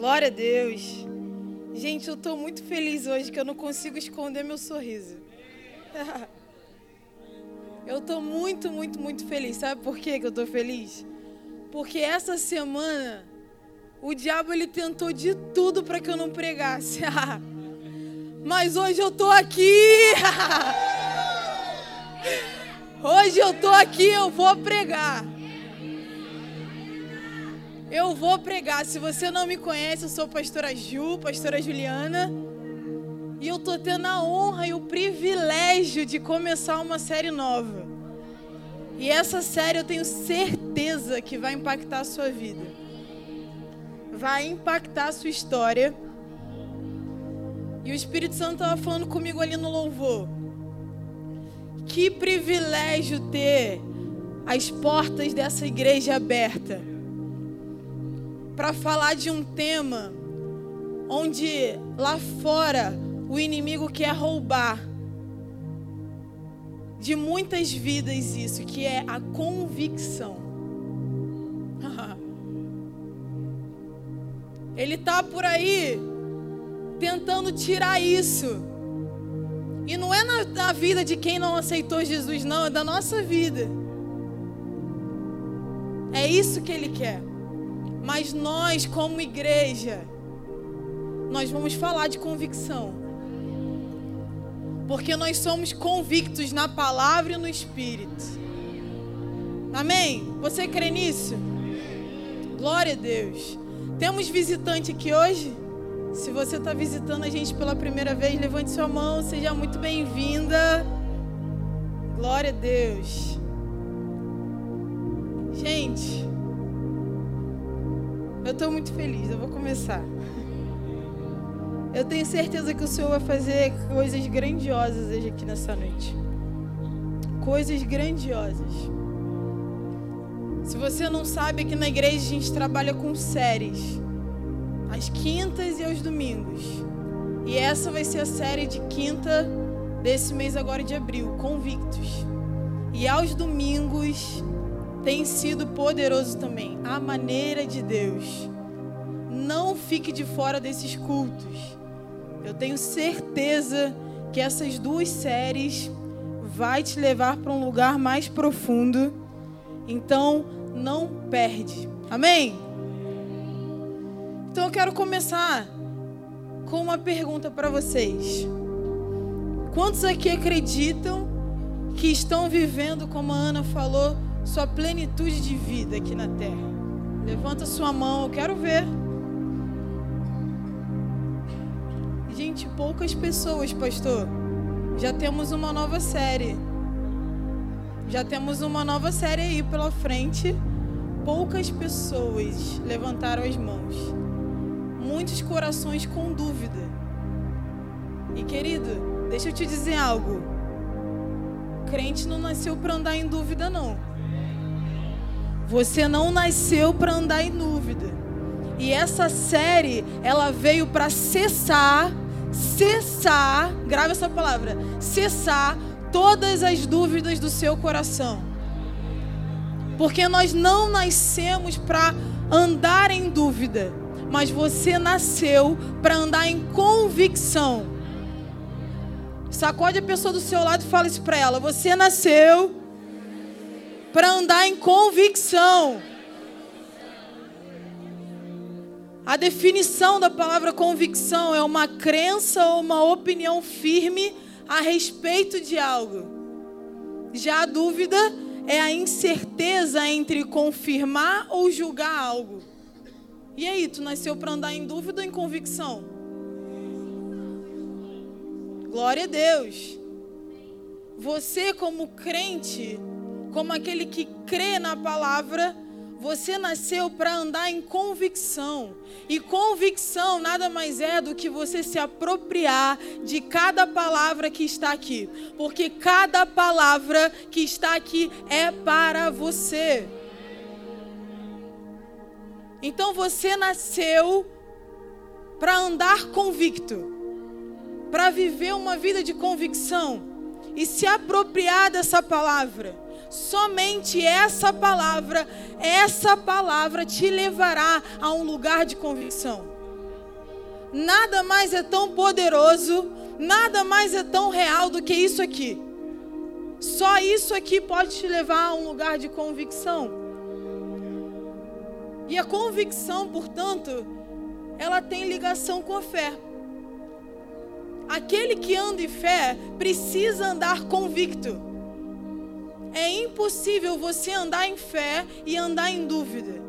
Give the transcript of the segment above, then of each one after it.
Glória a Deus. Gente, eu estou muito feliz hoje que eu não consigo esconder meu sorriso. Eu estou muito, muito, muito feliz. Sabe por que eu estou feliz? Porque essa semana o diabo ele tentou de tudo para que eu não pregasse. Mas hoje eu estou aqui. Hoje eu estou aqui, eu vou pregar. Eu vou pregar. Se você não me conhece, eu sou pastora Ju, pastora Juliana. E eu tô tendo a honra e o privilégio de começar uma série nova. E essa série eu tenho certeza que vai impactar a sua vida. Vai impactar a sua história. E o Espírito Santo estava falando comigo ali no louvor. Que privilégio ter as portas dessa igreja aberta para falar de um tema onde lá fora o inimigo quer roubar de muitas vidas isso, que é a convicção. Ele tá por aí tentando tirar isso. E não é na, na, vida de quem não aceitou Jesus, não, é da nossa vida. É isso que ele quer. Mas nós, como igreja, nós vamos falar de convicção porque nós somos convictos na palavra e no Espírito. Amém? Você crê nisso? Glória a Deus. Temos visitante aqui hoje? Se você está visitando a gente pela primeira vez, levante sua mão, seja muito bem-vinda. Glória a Deus. Gente, eu estou muito feliz, eu vou começar. Eu tenho certeza que o Senhor vai fazer coisas grandiosas hoje aqui nessa noite. Coisas grandiosas. Se você não sabe, aqui na igreja a gente trabalha com séries. Às quintas e aos domingos. E essa vai ser a série de quinta desse mês agora de abril, Convictos. E aos domingos tem sido poderoso também. A maneira de Deus. Não fique de fora desses cultos. Eu tenho certeza que essas duas séries vai te levar para um lugar mais profundo. Então, não perde. Amém? Então eu quero começar com uma pergunta para vocês. Quantos aqui acreditam que estão vivendo, como a Ana falou, sua plenitude de vida aqui na terra? Levanta sua mão, eu quero ver. Gente, poucas pessoas, pastor. Já temos uma nova série. Já temos uma nova série aí pela frente. Poucas pessoas levantaram as mãos. Muitos corações com dúvida. E querido, deixa eu te dizer algo. Crente não nasceu para andar em dúvida, não. Você não nasceu para andar em dúvida. E essa série, ela veio para cessar cessar, grave essa palavra, cessar todas as dúvidas do seu coração. Porque nós não nascemos para andar em dúvida, mas você nasceu para andar em convicção. Sacode a pessoa do seu lado e fala isso para ela. Você nasceu para andar em convicção. A definição da palavra convicção é uma crença ou uma opinião firme a respeito de algo. Já a dúvida é a incerteza entre confirmar ou julgar algo. E aí, tu nasceu para andar em dúvida ou em convicção? Glória a Deus. Você, como crente, como aquele que crê na palavra, você nasceu para andar em convicção. E convicção nada mais é do que você se apropriar de cada palavra que está aqui. Porque cada palavra que está aqui é para você. Então você nasceu para andar convicto, para viver uma vida de convicção e se apropriar dessa palavra. Somente essa palavra, essa palavra te levará a um lugar de convicção. Nada mais é tão poderoso, nada mais é tão real do que isso aqui. Só isso aqui pode te levar a um lugar de convicção. E a convicção, portanto, ela tem ligação com a fé. Aquele que anda em fé precisa andar convicto. É impossível você andar em fé e andar em dúvida.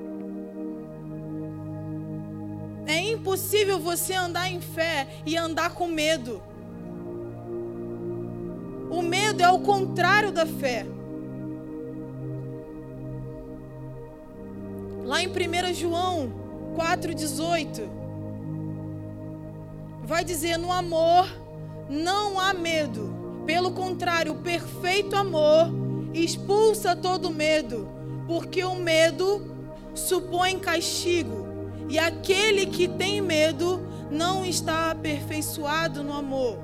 É impossível você andar em fé e andar com medo. O medo é o contrário da fé. Lá em 1 João 4,18, vai dizer: no amor não há medo. Pelo contrário, o perfeito amor expulsa todo medo, porque o medo supõe castigo, e aquele que tem medo não está aperfeiçoado no amor.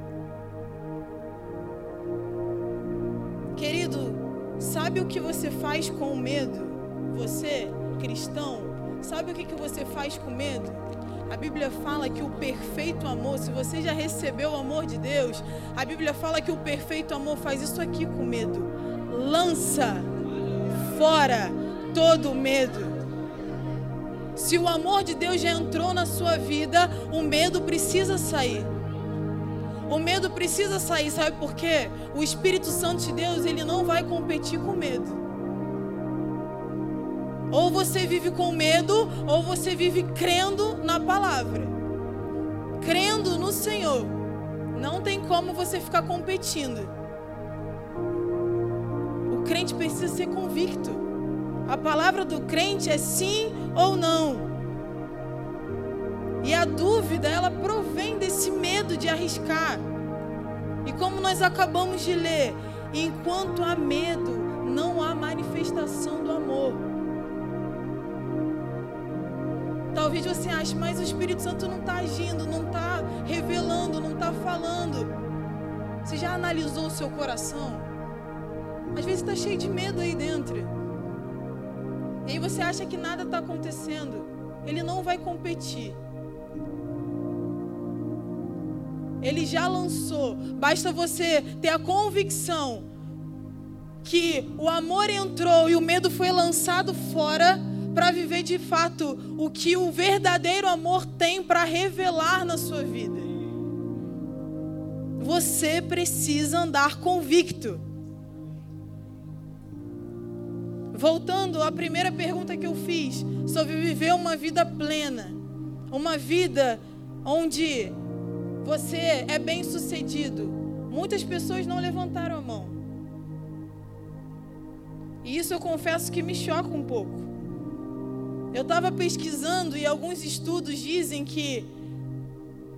Querido, sabe o que você faz com o medo? Você, cristão, sabe o que, você faz com medo? A Bíblia fala que o perfeito amor, se você já recebeu o amor de Deus, a Bíblia fala que o perfeito amor faz isso aqui com medo. Lança fora todo medo. Se o amor de Deus já entrou na sua vida, o medo precisa sair. O medo precisa sair, sabe por quê? O Espírito Santo de Deus, ele não vai competir com medo. Ou você vive com medo, ou você vive crendo na palavra. Crendo no Senhor. Não tem como você ficar competindo. Crente precisa ser convicto. A palavra do crente é sim ou não. E a dúvida, ela provém desse medo de arriscar. E como nós acabamos de ler, enquanto há medo, não há manifestação do amor. Talvez você ache, mas o Espírito Santo não está agindo, não está revelando, não está falando. Você já analisou o seu coração? Às vezes está cheio de medo aí dentro. E aí você acha que nada está acontecendo. Ele não vai competir. Ele já lançou. Basta você ter a convicção que o amor entrou e o medo foi lançado fora para viver de fato o que o verdadeiro amor tem para revelar na sua vida. Você precisa andar convicto. Voltando à primeira pergunta que eu fiz sobre viver uma vida plena, uma vida onde você é bem sucedido. Muitas pessoas não levantaram a mão. E isso eu confesso que me choca um pouco. Eu estava pesquisando e alguns estudos dizem que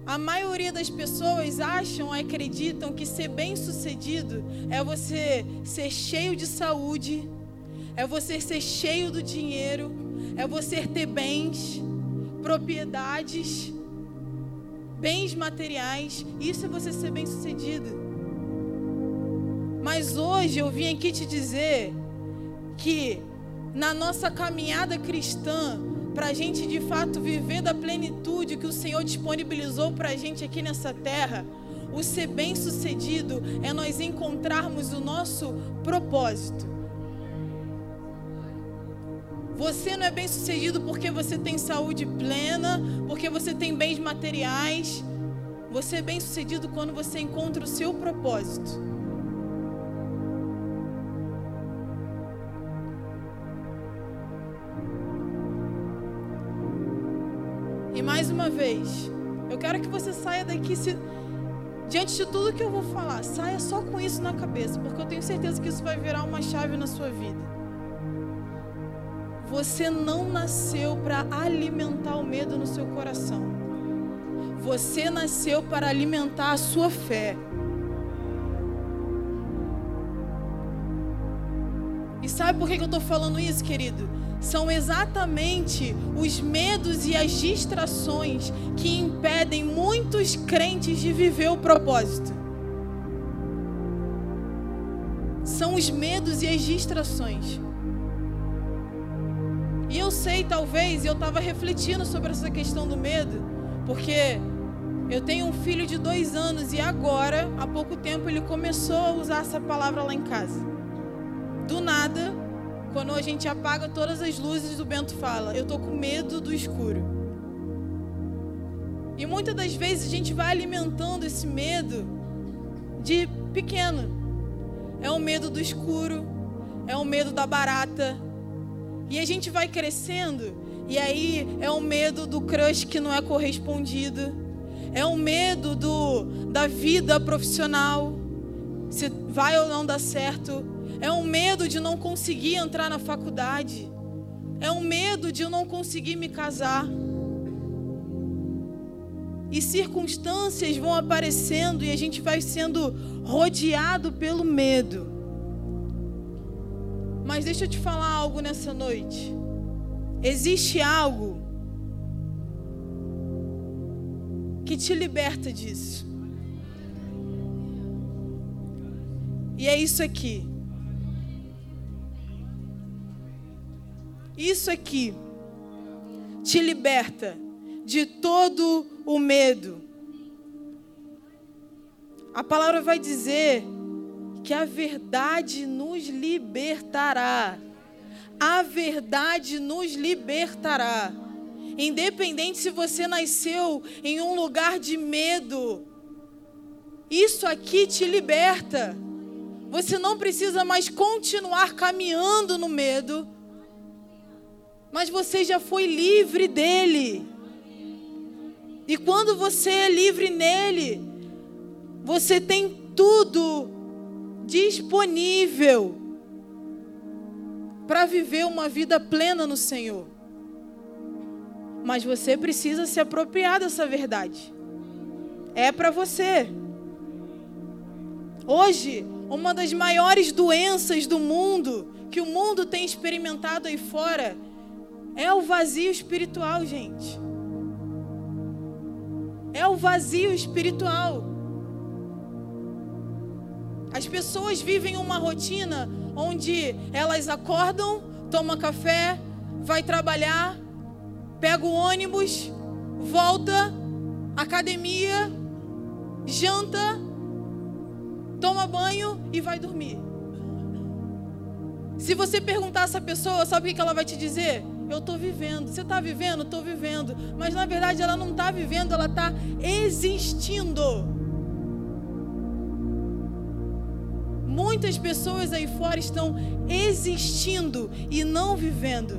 a maioria das pessoas acham, acreditam que ser bem-sucedido é você ser cheio de saúde, é você ser cheio do dinheiro, é você ter bens, propriedades, bens materiais. Isso é você ser bem-sucedido. Mas hoje eu vim aqui te dizer que na nossa caminhada cristã, para a gente de fato viver da plenitude que o Senhor disponibilizou para a gente aqui nessa terra, o ser bem-sucedido é nós encontrarmos o nosso propósito. Você não é bem-sucedido porque você tem saúde plena, porque você tem bens materiais. Você é bem-sucedido quando você encontra o seu propósito. E mais uma vez, eu quero que você saia daqui se, diante de tudo que eu vou falar, saia só com isso na cabeça, porque eu tenho certeza que isso vai virar uma chave na sua vida. Você não nasceu para alimentar o medo no seu coração. Você nasceu para alimentar a sua fé. E sabe por que eu estou falando isso, querido? são exatamente os medos e as distrações que impedem muitos crentes de viver o propósito. São os medos e as distrações. Eu sei, talvez, eu estava refletindo sobre essa questão do medo, porque Eu tenho um filho de dois anos e agora, há pouco tempo, ele começou a usar essa palavra lá em casa. Do nada, quando a gente apaga todas as luzes, o Bento fala: Eu tô com medo do escuro. E muitas das vezes a gente vai alimentando esse medo de pequeno. É o medo do escuro, é o medo da barata. E a gente vai crescendo, e aí é o medo do crush que não é correspondido é o medo do, da vida profissional, se vai ou não dar certo, é um medo de não conseguir entrar na faculdade, é um medo de eu não conseguir me casar. E circunstâncias vão aparecendo e a gente vai sendo rodeado pelo medo. Mas deixa eu te falar algo nessa noite. Existe algo que te liberta disso. E é isso aqui. Isso aqui te liberta de todo o medo. A palavra vai dizer que a verdade nos libertará. A verdade nos libertará. Independente se você nasceu em um lugar de medo, isso aqui te liberta. Você não precisa mais continuar caminhando no medo, mas você já foi livre dele. E quando você é livre nele, você tem tudo disponível para viver uma vida plena no Senhor. Mas você precisa se apropriar dessa verdade. É para você. Hoje, uma das maiores doenças do mundo, que o mundo tem experimentado aí fora, é o vazio espiritual, gente. É o vazio espiritual. As pessoas vivem uma rotina onde elas acordam, tomam café, vai trabalhar, pega o ônibus, volta, academia, janta, toma banho e vai dormir. Se você perguntar essa pessoa, sabe o que ela vai te dizer? Eu estou vivendo. Você está vivendo? Estou vivendo. Mas na verdade ela não está vivendo, ela está existindo. Muitas pessoas aí fora estão existindo e não vivendo.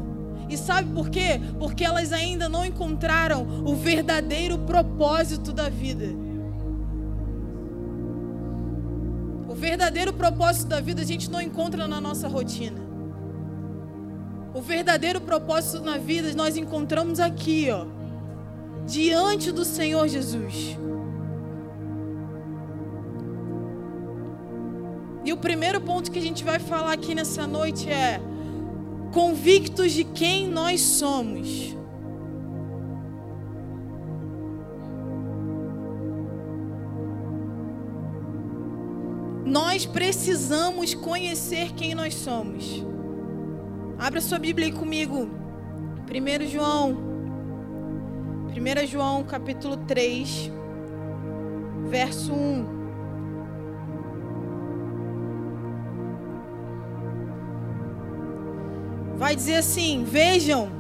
E sabe por quê? Porque elas ainda não encontraram o verdadeiro propósito da vida. O verdadeiro propósito da vida a gente não encontra na nossa rotina. O verdadeiro propósito na vida nós encontramos aqui, ó, diante do Senhor Jesus. Primeiro ponto que a gente vai falar aqui nessa noite é convictos de quem nós somos. Nós precisamos conhecer quem nós somos. Abra sua Bíblia aí comigo. 1 João. 1 João capítulo 3, verso 1. Vai dizer assim: Vejam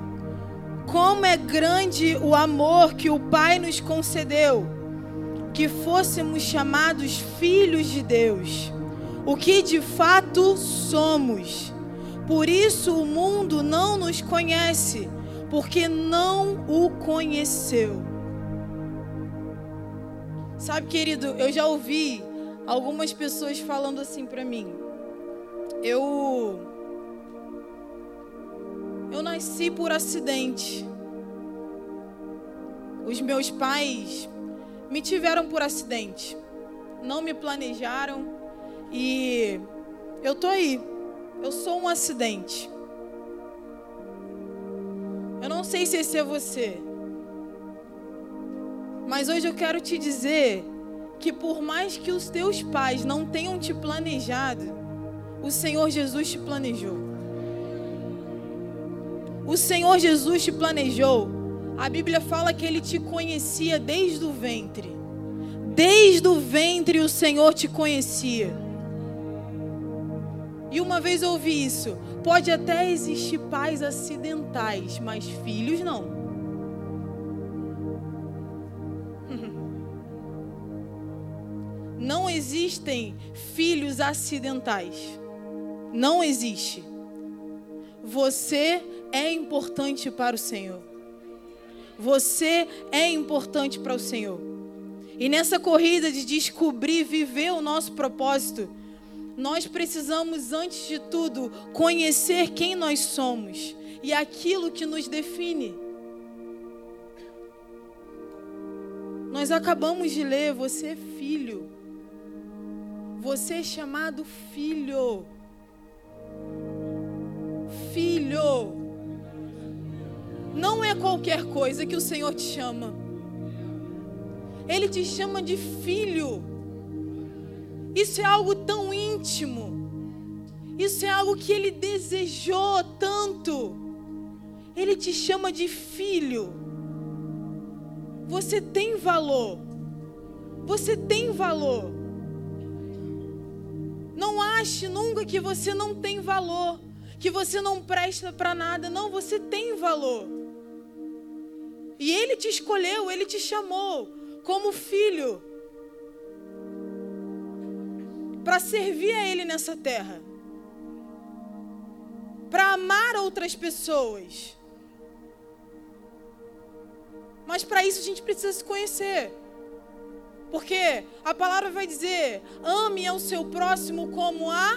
como é grande o amor que o Pai nos concedeu, que fôssemos chamados filhos de Deus, o que de fato somos. Por isso o mundo não nos conhece, porque não o conheceu. Sabe, querido, eu já ouvi algumas pessoas falando assim para mim. Eu eu nasci por acidente. Os meus pais me tiveram por acidente. Não me planejaram e eu tô aí. Eu sou um acidente. Eu não sei se esse é você. Mas hoje eu quero te dizer que por mais que os teus pais não tenham te planejado, o Senhor Jesus te planejou. O Senhor Jesus te planejou. A Bíblia fala que ele te conhecia desde o ventre. Desde o ventre o Senhor te conhecia. E uma vez eu ouvi isso. Pode até existir pais acidentais, mas filhos não. Não existem filhos acidentais. Não existe. Você é importante para o Senhor. Você é importante para o Senhor. E nessa corrida de descobrir, viver o nosso propósito, nós precisamos, antes de tudo, conhecer quem nós somos e aquilo que nos define. Nós acabamos de ler, você é filho. Você é chamado filho. Filho. Não é qualquer coisa que o Senhor te chama. Ele te chama de filho. Isso é algo tão íntimo. Isso é algo que ele desejou tanto. Ele te chama de filho. Você tem valor. Você tem valor. Não ache nunca que você não tem valor, que você não presta para nada. Não, você tem valor. E ele te escolheu, ele te chamou como filho para servir a Ele nessa terra, para amar outras pessoas. Mas para isso a gente precisa se conhecer. Porque a palavra vai dizer: ame ao seu próximo como a.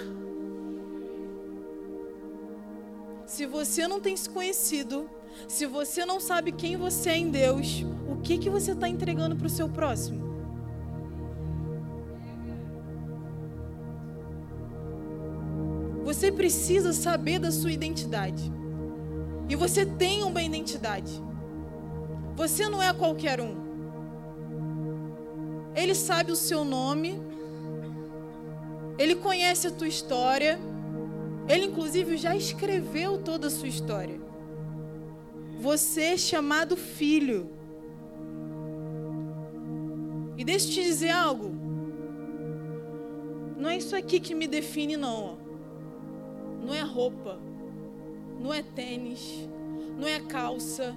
Se você não tem se conhecido, se você não sabe quem você é em Deus, o que, que você está entregando para o seu próximo? Você precisa saber da sua identidade. E você tem uma identidade. Você não é qualquer um. Ele sabe o seu nome. Ele conhece a tua história. Ele, inclusive, já escreveu toda a sua história. Você é chamado filho. E deixa eu te dizer algo. Não é isso aqui que me define, não não é roupa, não é tênis, não é calça.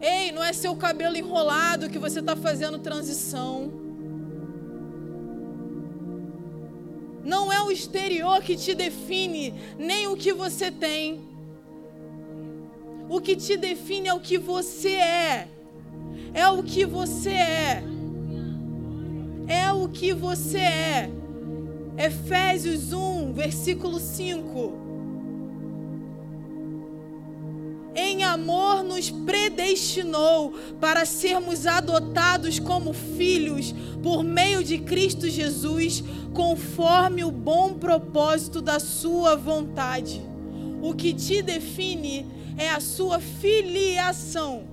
Ei, não é seu cabelo enrolado que você está fazendo transição. Não é o exterior que te define, nem o que você tem. O que te define é o que você é. É o que você é. É o que você é. Efésios 1, versículo 5. Em amor nos predestinou para sermos adotados como filhos por meio de Cristo Jesus, conforme o bom propósito da Sua vontade. O que te define é a sua filiação.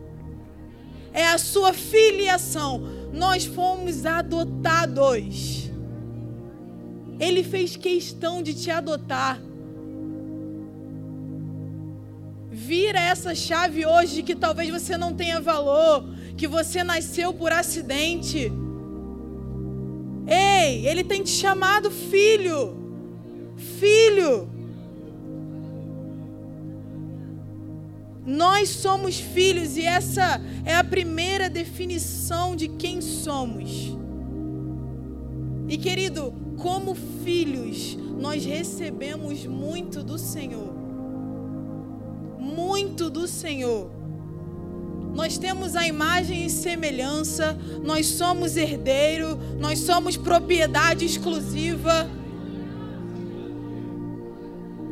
É a sua filiação. Nós fomos adotados. Ele fez questão de te adotar. Vira essa chave hoje que talvez você não tenha valor, que você nasceu por acidente. Ei, ele tem te chamado filho. Filho. Nós somos filhos e essa é a primeira definição de quem somos. E querido, como filhos, nós recebemos muito do Senhor. Muito do Senhor. Nós temos a imagem e semelhança, nós somos herdeiro, nós somos propriedade exclusiva.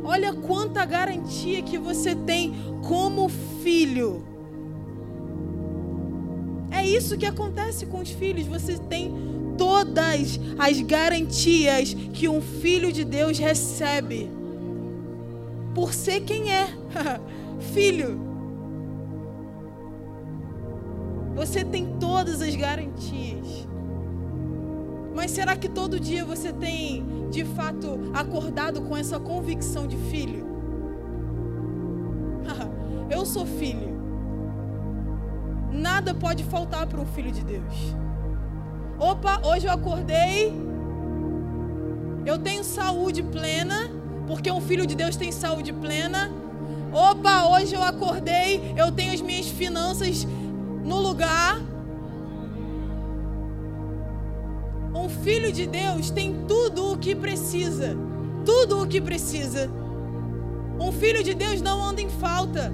Olha quanta garantia que você tem como filho. É isso que acontece com os filhos, você tem todas as garantias que um filho de Deus recebe por ser quem é, filho. Você tem todas as garantias. Mas será que todo dia você tem, de fato, acordado com essa convicção de filho? Eu sou filho. Nada pode faltar para um filho de Deus. Opa, hoje eu acordei. Eu tenho saúde plena, porque um filho de Deus tem saúde plena. Opa, hoje eu acordei, eu tenho as minhas finanças no lugar. Um filho de Deus tem tudo o que precisa. Tudo o que precisa. Um filho de Deus não anda em falta.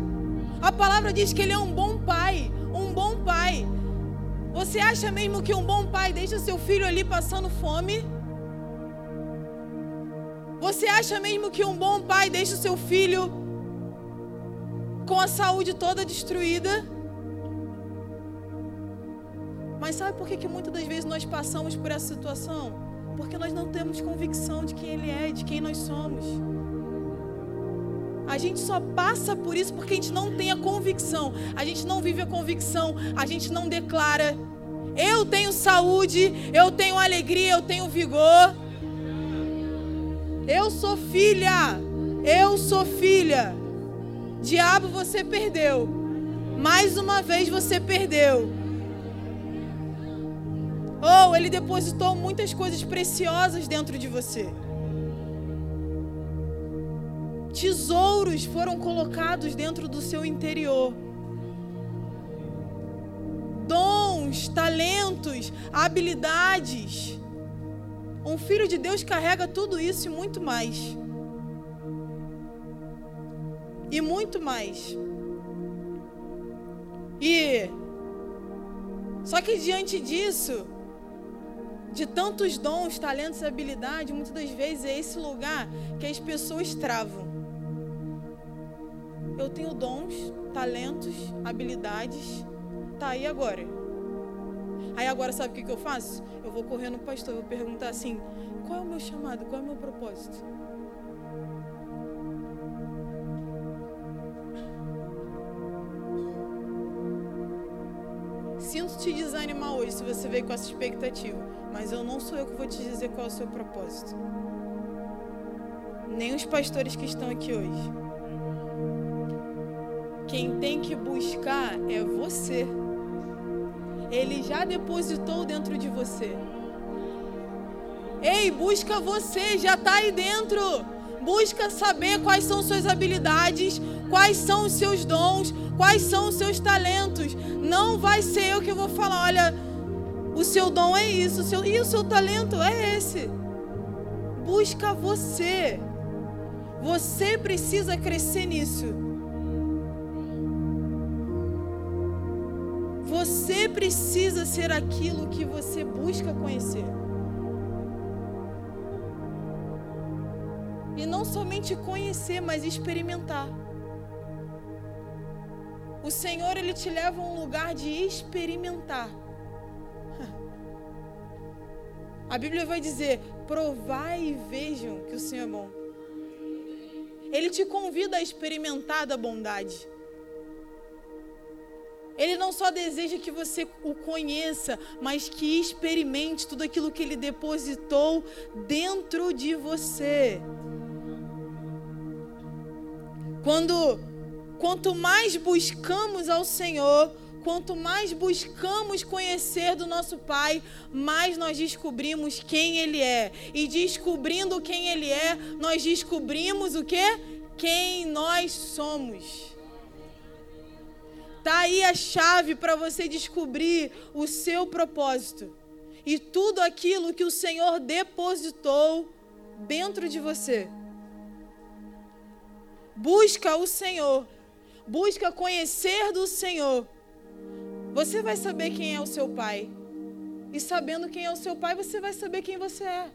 A palavra diz que ele é um bom pai. Um bom pai. Você acha mesmo que um bom pai deixa seu filho ali passando fome? Você acha mesmo que um bom pai deixa o seu filho com a saúde toda destruída? Mas sabe por que, que muitas das vezes nós passamos por essa situação? Porque nós não temos convicção de quem Ele é, de quem nós somos. A gente só passa por isso porque a gente não tem a convicção. A gente não vive a convicção. A gente não declara. Eu tenho saúde, eu tenho alegria, eu tenho vigor. Eu sou filha. Eu sou filha. Diabo, você perdeu. Mais uma vez você perdeu. Oh, ele depositou muitas coisas preciosas dentro de você. Tesouros foram colocados dentro do seu interior. Dons, talentos, habilidades. Um filho de Deus carrega tudo isso e muito mais. E muito mais. E só que diante disso, de tantos dons, talentos e habilidades, muitas das vezes é esse lugar que as pessoas travam. Eu tenho dons, talentos, habilidades, tá aí agora. Aí agora sabe o que, que eu faço? Eu vou correr no pastor, vou perguntar assim: qual é o meu chamado, qual é o meu propósito? Sinto te desanimar hoje se você veio com essa expectativa, mas eu não sou eu que vou te dizer qual é o seu propósito. Nem os pastores que estão aqui hoje. Quem tem que buscar é você. Ele já depositou dentro de você. Ei, busca você, já está aí dentro. Busca saber quais são suas habilidades, quais são os seus dons, quais são os seus talentos. Não vai ser eu que vou falar, olha, o seu dom é isso, o seu, e o seu talento é esse. Busca você. Você precisa crescer nisso. Você precisa ser aquilo que você busca conhecer. E não somente conhecer, mas experimentar. O Senhor, Ele te leva a um lugar de experimentar. A Bíblia vai dizer: provai e vejam que o Senhor é bom. Ele te convida a experimentar da bondade. Ele não só deseja que você o conheça, mas que experimente tudo aquilo que ele depositou dentro de você. Quando quanto mais buscamos ao Senhor, quanto mais buscamos conhecer do nosso Pai, mais nós descobrimos quem Ele é. E descobrindo quem Ele é, nós descobrimos o que? Quem nós somos. Tá aí a chave para você descobrir o seu propósito e tudo aquilo que o Senhor depositou dentro de você. Busca o Senhor, busca conhecer do Senhor. Você vai saber quem é o seu pai. E sabendo quem é o seu pai, você vai saber quem você é.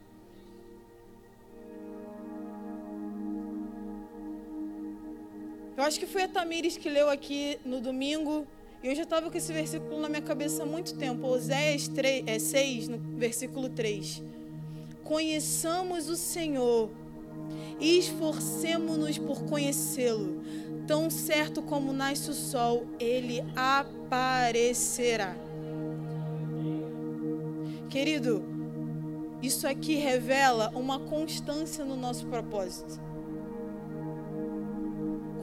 Eu acho que foi a Tamires que leu aqui no domingo. E eu já estava com esse versículo na minha cabeça há muito tempo. Oséias 3, é, 6, no versículo 3. Conheçamos o Senhor e esforcemos-nos por conhecê-lo. Tão certo como nasce o sol, ele aparecerá. Querido, isso aqui revela uma constância no nosso propósito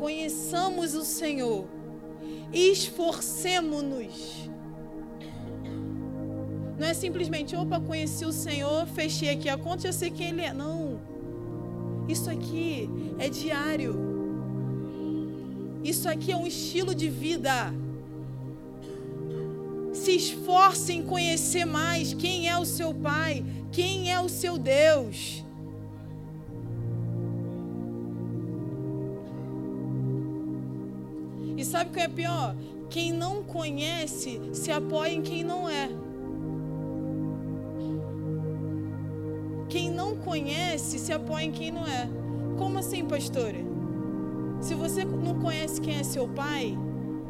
conheçamos o Senhor, esforcemos-nos. Não é simplesmente, opa, conheci o Senhor, fechei aqui a conta, já sei quem Ele é. Não. Isso aqui é diário. Isso aqui é um estilo de vida. Se esforce em conhecer mais quem é o seu Pai, quem é o seu Deus. E sabe o que é pior? Quem não conhece se apoia em quem não é. Não conhece se apoia em quem não é. Como assim, pastora? Se você não conhece quem é seu pai,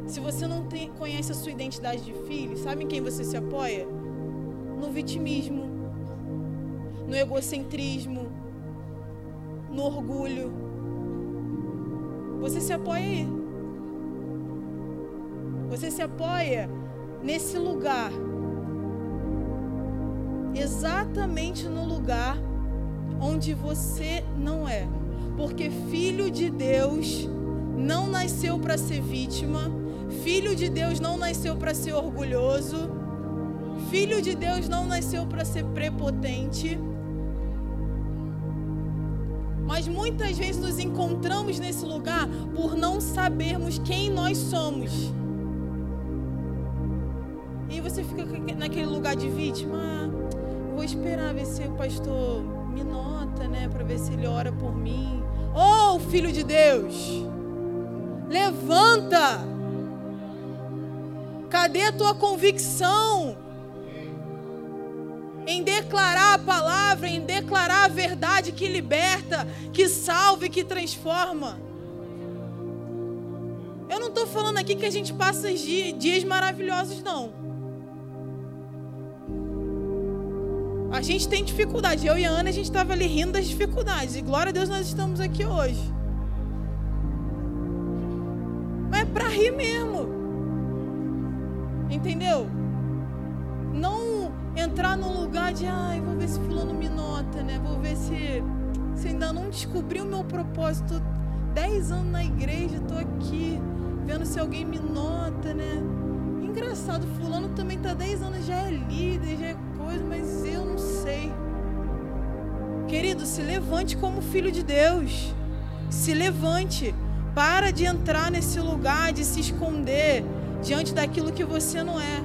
se você não tem, conhece a sua identidade de filho, sabe em quem você se apoia? No vitimismo, no egocentrismo, no orgulho. Você se apoia aí. Você se apoia nesse lugar. Exatamente no lugar onde você não é. Porque filho de Deus não nasceu para ser vítima, filho de Deus não nasceu para ser orgulhoso, filho de Deus não nasceu para ser prepotente. Mas muitas vezes nos encontramos nesse lugar por não sabermos quem nós somos. E você fica naquele lugar de vítima. Ah, vou esperar ver se o pastor me nota, né? Para ver se ele ora por mim. Oh, filho de Deus! Levanta! Cadê a tua convicção? Em declarar a palavra, em declarar a verdade que liberta, que salva e que transforma. Eu não estou falando aqui que a gente passa dias maravilhosos, não. A gente tem dificuldade. Eu e a Ana, a gente estava ali rindo das dificuldades. E glória a Deus nós estamos aqui hoje. Mas é para rir mesmo. Entendeu? Não entrar num lugar de, ai, vou ver se fulano me nota, né? Vou ver se, se ainda não descobri o meu propósito. Dez anos na igreja, estou aqui vendo se alguém me nota, né? Engraçado, fulano também está dez anos, já é líder, já é coisa, mas eu não sei. Querido, se levante como filho de Deus. Se levante. Para de entrar nesse lugar, de se esconder diante daquilo que você não é.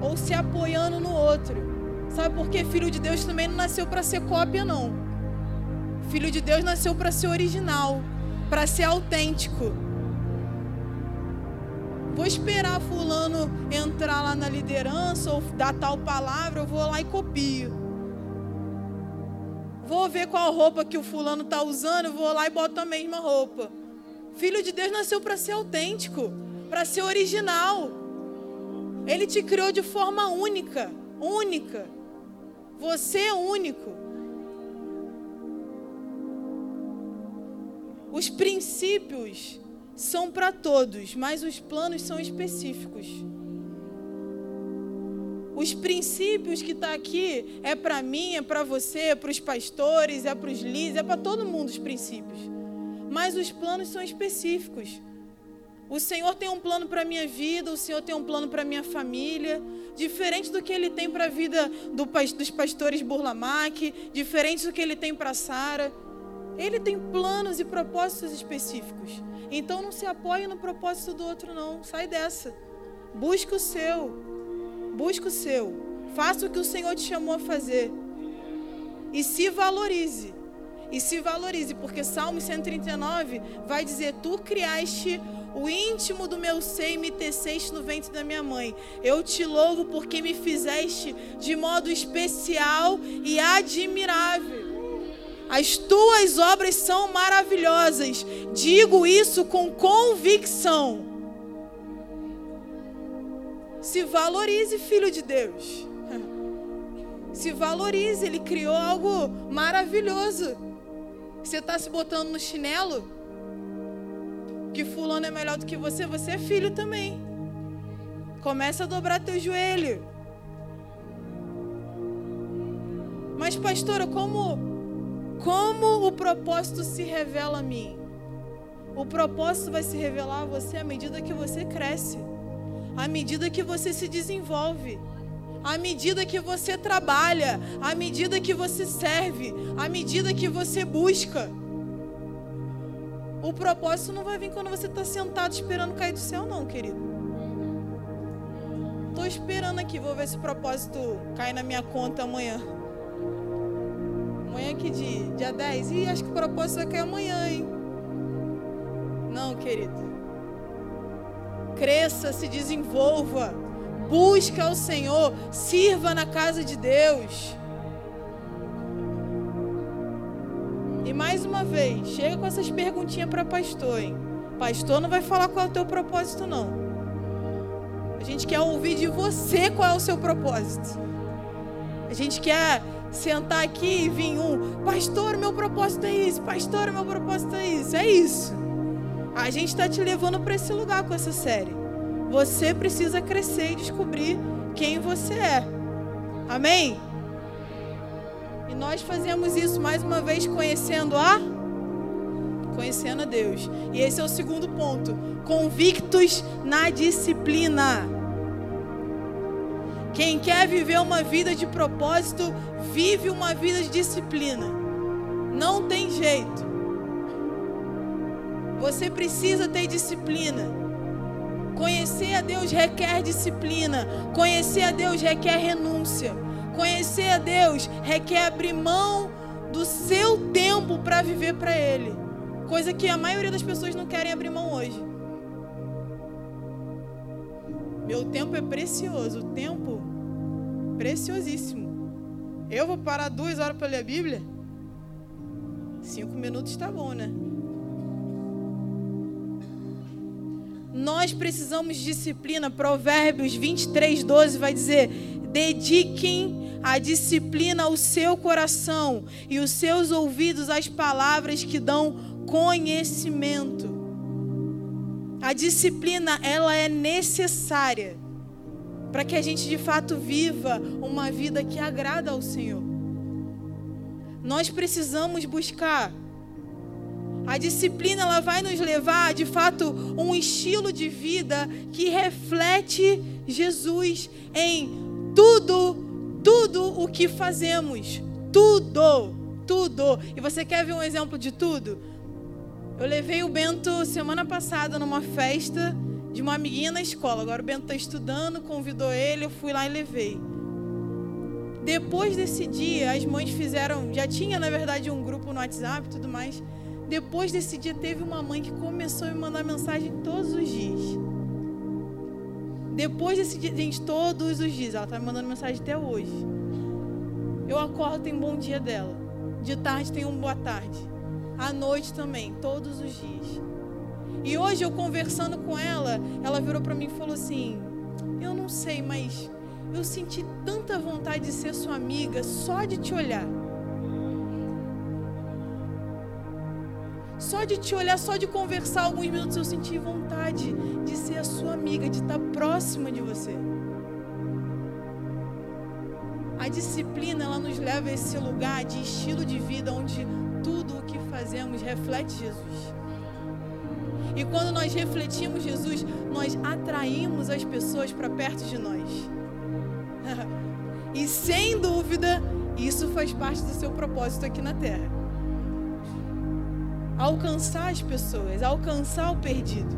Ou se apoiando no outro. Sabe por quê? Filho de Deus também não nasceu para ser cópia, não. Filho de Deus nasceu para ser original, para ser autêntico vou esperar fulano entrar lá na liderança ou dar tal palavra, eu vou lá e copio. Vou ver qual roupa que o fulano está usando, vou lá e boto a mesma roupa. Filho de Deus nasceu para ser autêntico, para ser original. Ele te criou de forma única, única. Você é único. Os princípios são para todos, mas os planos são específicos. Os princípios que está aqui é para mim, é para você, é para os pastores, é para os líderes, é para todo mundo os princípios. Mas os planos são específicos. O Senhor tem um plano para a minha vida, o Senhor tem um plano para a minha família, diferente do que Ele tem para a vida do, dos pastores Burlamac, diferente do que Ele tem para Sara. Ele tem planos e propósitos específicos. Então não se apoie no propósito do outro, não. Sai dessa. Busque o seu. Busque o seu. Faça o que o Senhor te chamou a fazer. E se valorize. E se valorize, porque Salmo 139 vai dizer: Tu criaste o íntimo do meu ser e me teceste no ventre da minha mãe. Eu te louvo porque me fizeste de modo especial e admirável. As tuas obras são maravilhosas. Digo isso com convicção. Se valorize, filho de Deus. Se valorize, Ele criou algo maravilhoso. Você está se botando no chinelo? Que fulano é melhor do que você? Você é filho também. Começa a dobrar teu joelho. Mas, pastora, como como o propósito se revela a mim? O propósito vai se revelar a você à medida que você cresce, à medida que você se desenvolve, À medida que você trabalha, à medida que você serve, à medida que você busca. O propósito não vai vir quando você está sentado esperando cair do céu, não, querido. Estou esperando aqui, vou ver se o propósito cai na minha conta amanhã. Amanhã que dia? Dia 10? Ih, acho que o propósito vai cair amanhã, hein? Não, querido. Cresça, se desenvolva. Busca o Senhor. Sirva na casa de Deus. E mais uma vez, chega com essas perguntinhas para pastor, hein? Pastor não vai falar qual é o teu propósito, não. A gente quer ouvir de você qual é o seu propósito. A gente quer sentar aqui e vir um, pastor, meu propósito é isso, pastor, meu propósito é isso. É isso. A gente está te levando para esse lugar com essa série. Você precisa crescer e descobrir quem você é. Amém? E nós fazemos isso mais uma vez conhecendo a conhecendo a Deus. E esse é o segundo ponto. Convictos na disciplina. Quem quer viver uma vida de propósito, vive uma vida de disciplina. Não tem jeito. Você precisa ter disciplina. Conhecer a Deus requer disciplina. Conhecer a Deus requer renúncia. Conhecer a Deus requer abrir mão do seu tempo para viver para Ele. Coisa que a maioria das pessoas não querem abrir mão hoje. Meu tempo é precioso. O tempo, preciosíssimo. Eu vou parar duas horas para ler a Bíblia? Cinco minutos está bom, né? Nós precisamos de disciplina. Provérbios 23, 12 vai dizer: dediquem a disciplina ao seu coração e os seus ouvidos às palavras que dão conhecimento. A disciplina, ela é necessária para que a gente de fato viva uma vida que agrada ao Senhor. Nós precisamos buscar a disciplina ela vai nos levar, de fato, um estilo de vida que reflete Jesus em tudo, tudo o que fazemos. Tudo, tudo. E você quer ver um exemplo de tudo? Eu levei o Bento semana passada numa festa de uma amiguinha na escola. Agora o Bento está estudando, convidou ele, eu fui lá e levei. Depois desse dia, as mães fizeram, já tinha na verdade um grupo no WhatsApp e tudo mais. Depois desse dia, teve uma mãe que começou a me mandar mensagem todos os dias. Depois desse dia, gente, todos os dias, ela está me mandando mensagem até hoje. Eu acordo, tem um bom dia dela. De tarde tem um boa tarde. À noite também, todos os dias. E hoje eu conversando com ela, ela virou para mim e falou assim: Eu não sei, mas eu senti tanta vontade de ser sua amiga só de te olhar. Só de te olhar, só de conversar alguns minutos, eu senti vontade de ser a sua amiga, de estar próxima de você. A disciplina, ela nos leva a esse lugar de estilo de vida onde tudo o que fazemos reflete Jesus. E quando nós refletimos Jesus, nós atraímos as pessoas para perto de nós. e sem dúvida, isso faz parte do seu propósito aqui na terra alcançar as pessoas, alcançar o perdido.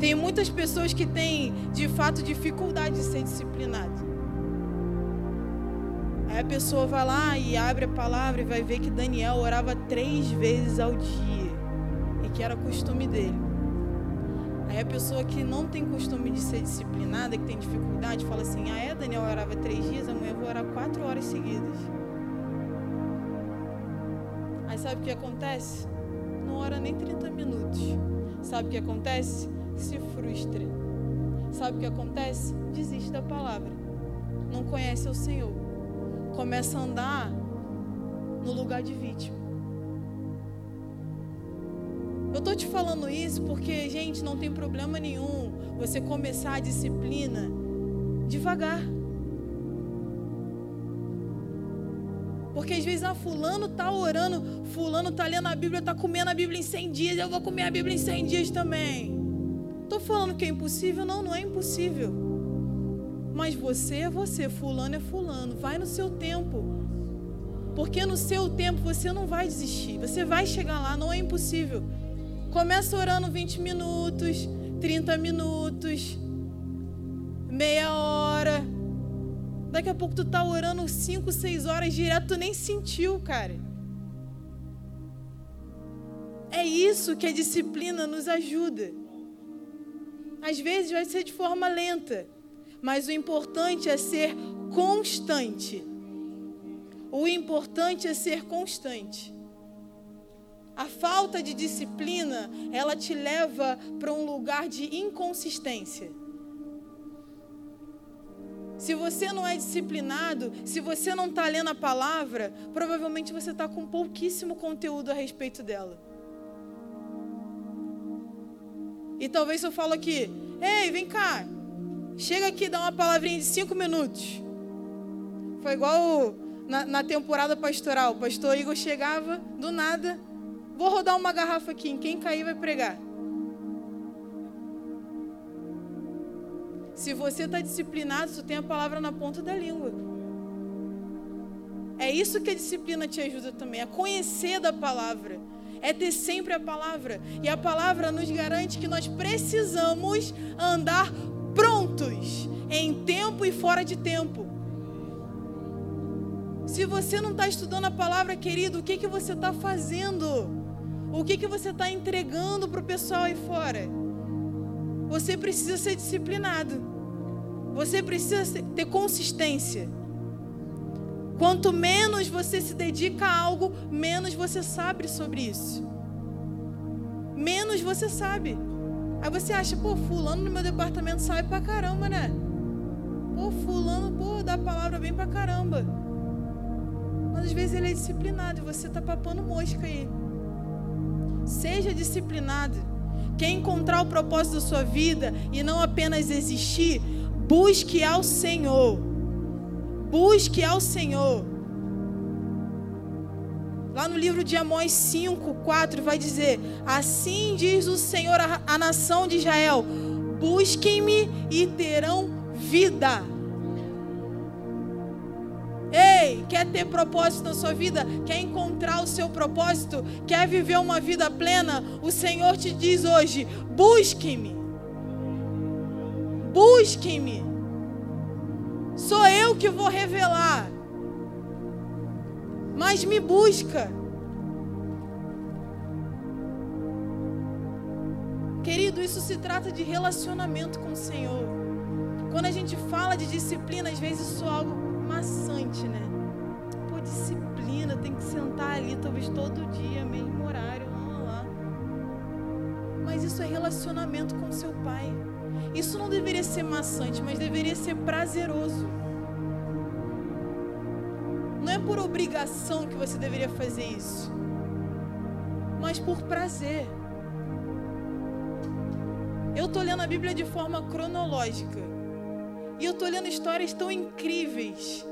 Tem muitas pessoas que têm, de fato, dificuldade de ser disciplinado. Aí a pessoa vai lá e abre a palavra e vai ver que Daniel orava três vezes ao dia e que era costume dele. Aí a pessoa que não tem costume de ser disciplinada, que tem dificuldade, fala assim: Ah, é, Daniel orava três dias, amanhã eu vou orar quatro horas seguidas. Aí sabe o que acontece? Não ora nem 30 minutos. Sabe o que acontece? Se frustra. Sabe o que acontece? Desiste da palavra. Não conhece o Senhor. Começa a andar no lugar de vítima. Eu estou te falando isso porque, gente, não tem problema nenhum você começar a disciplina devagar. Porque às vezes, ah, fulano tá orando, fulano tá lendo a Bíblia, tá comendo a Bíblia em 100 dias, eu vou comer a Bíblia em 100 dias também. Tô falando que é impossível? Não, não é impossível. Mas você é você, fulano é fulano. Vai no seu tempo. Porque no seu tempo você não vai desistir. Você vai chegar lá, não é impossível. Começa orando 20 minutos, 30 minutos, meia hora. Daqui a pouco tu tá orando 5, 6 horas direto, tu nem sentiu, cara. É isso que a disciplina nos ajuda. Às vezes vai ser de forma lenta, mas o importante é ser constante. O importante é ser constante. A falta de disciplina, ela te leva para um lugar de inconsistência. Se você não é disciplinado, se você não está lendo a palavra, provavelmente você está com pouquíssimo conteúdo a respeito dela. E talvez eu falo aqui, ei, vem cá, chega aqui, dá uma palavrinha de cinco minutos. Foi igual na, na temporada pastoral, o pastor Igor chegava do nada, vou rodar uma garrafa aqui, em quem cair vai pregar. Se você está disciplinado, você tem a palavra na ponta da língua. É isso que a disciplina te ajuda também, a conhecer da palavra é ter sempre a palavra. E a palavra nos garante que nós precisamos andar prontos, em tempo e fora de tempo. Se você não está estudando a palavra, querido, o que, que você está fazendo? O que, que você está entregando para o pessoal aí fora? Você precisa ser disciplinado. Você precisa ter consistência. Quanto menos você se dedica a algo, menos você sabe sobre isso. Menos você sabe. Aí você acha, pô, fulano no meu departamento sabe pra caramba, né? Pô, fulano, pô, dá a palavra bem pra caramba. Mas às vezes ele é disciplinado e você tá papando mosca aí. Seja disciplinado. Quer encontrar o propósito da sua vida e não apenas existir, busque ao Senhor Busque ao Senhor. Lá no livro de Amós 5, 4 vai dizer: Assim diz o Senhor à nação de Israel: Busquem-me e terão vida. Ei, quer ter propósito na sua vida? Quer encontrar o seu propósito? Quer viver uma vida plena? O Senhor te diz hoje: busque-me. Busquem-me. Sou eu que vou revelar. Mas me busca. Querido, isso se trata de relacionamento com o Senhor. Quando a gente fala de disciplina, às vezes isso é algo maçante, né? Pô, disciplina, tem que sentar ali talvez todo dia, mesmo horário, lá, lá. Mas isso é relacionamento com o seu pai. Isso não deveria ser maçante, mas deveria ser prazeroso. É por obrigação que você deveria fazer isso, mas por prazer. Eu estou lendo a Bíblia de forma cronológica. E eu estou lendo histórias tão incríveis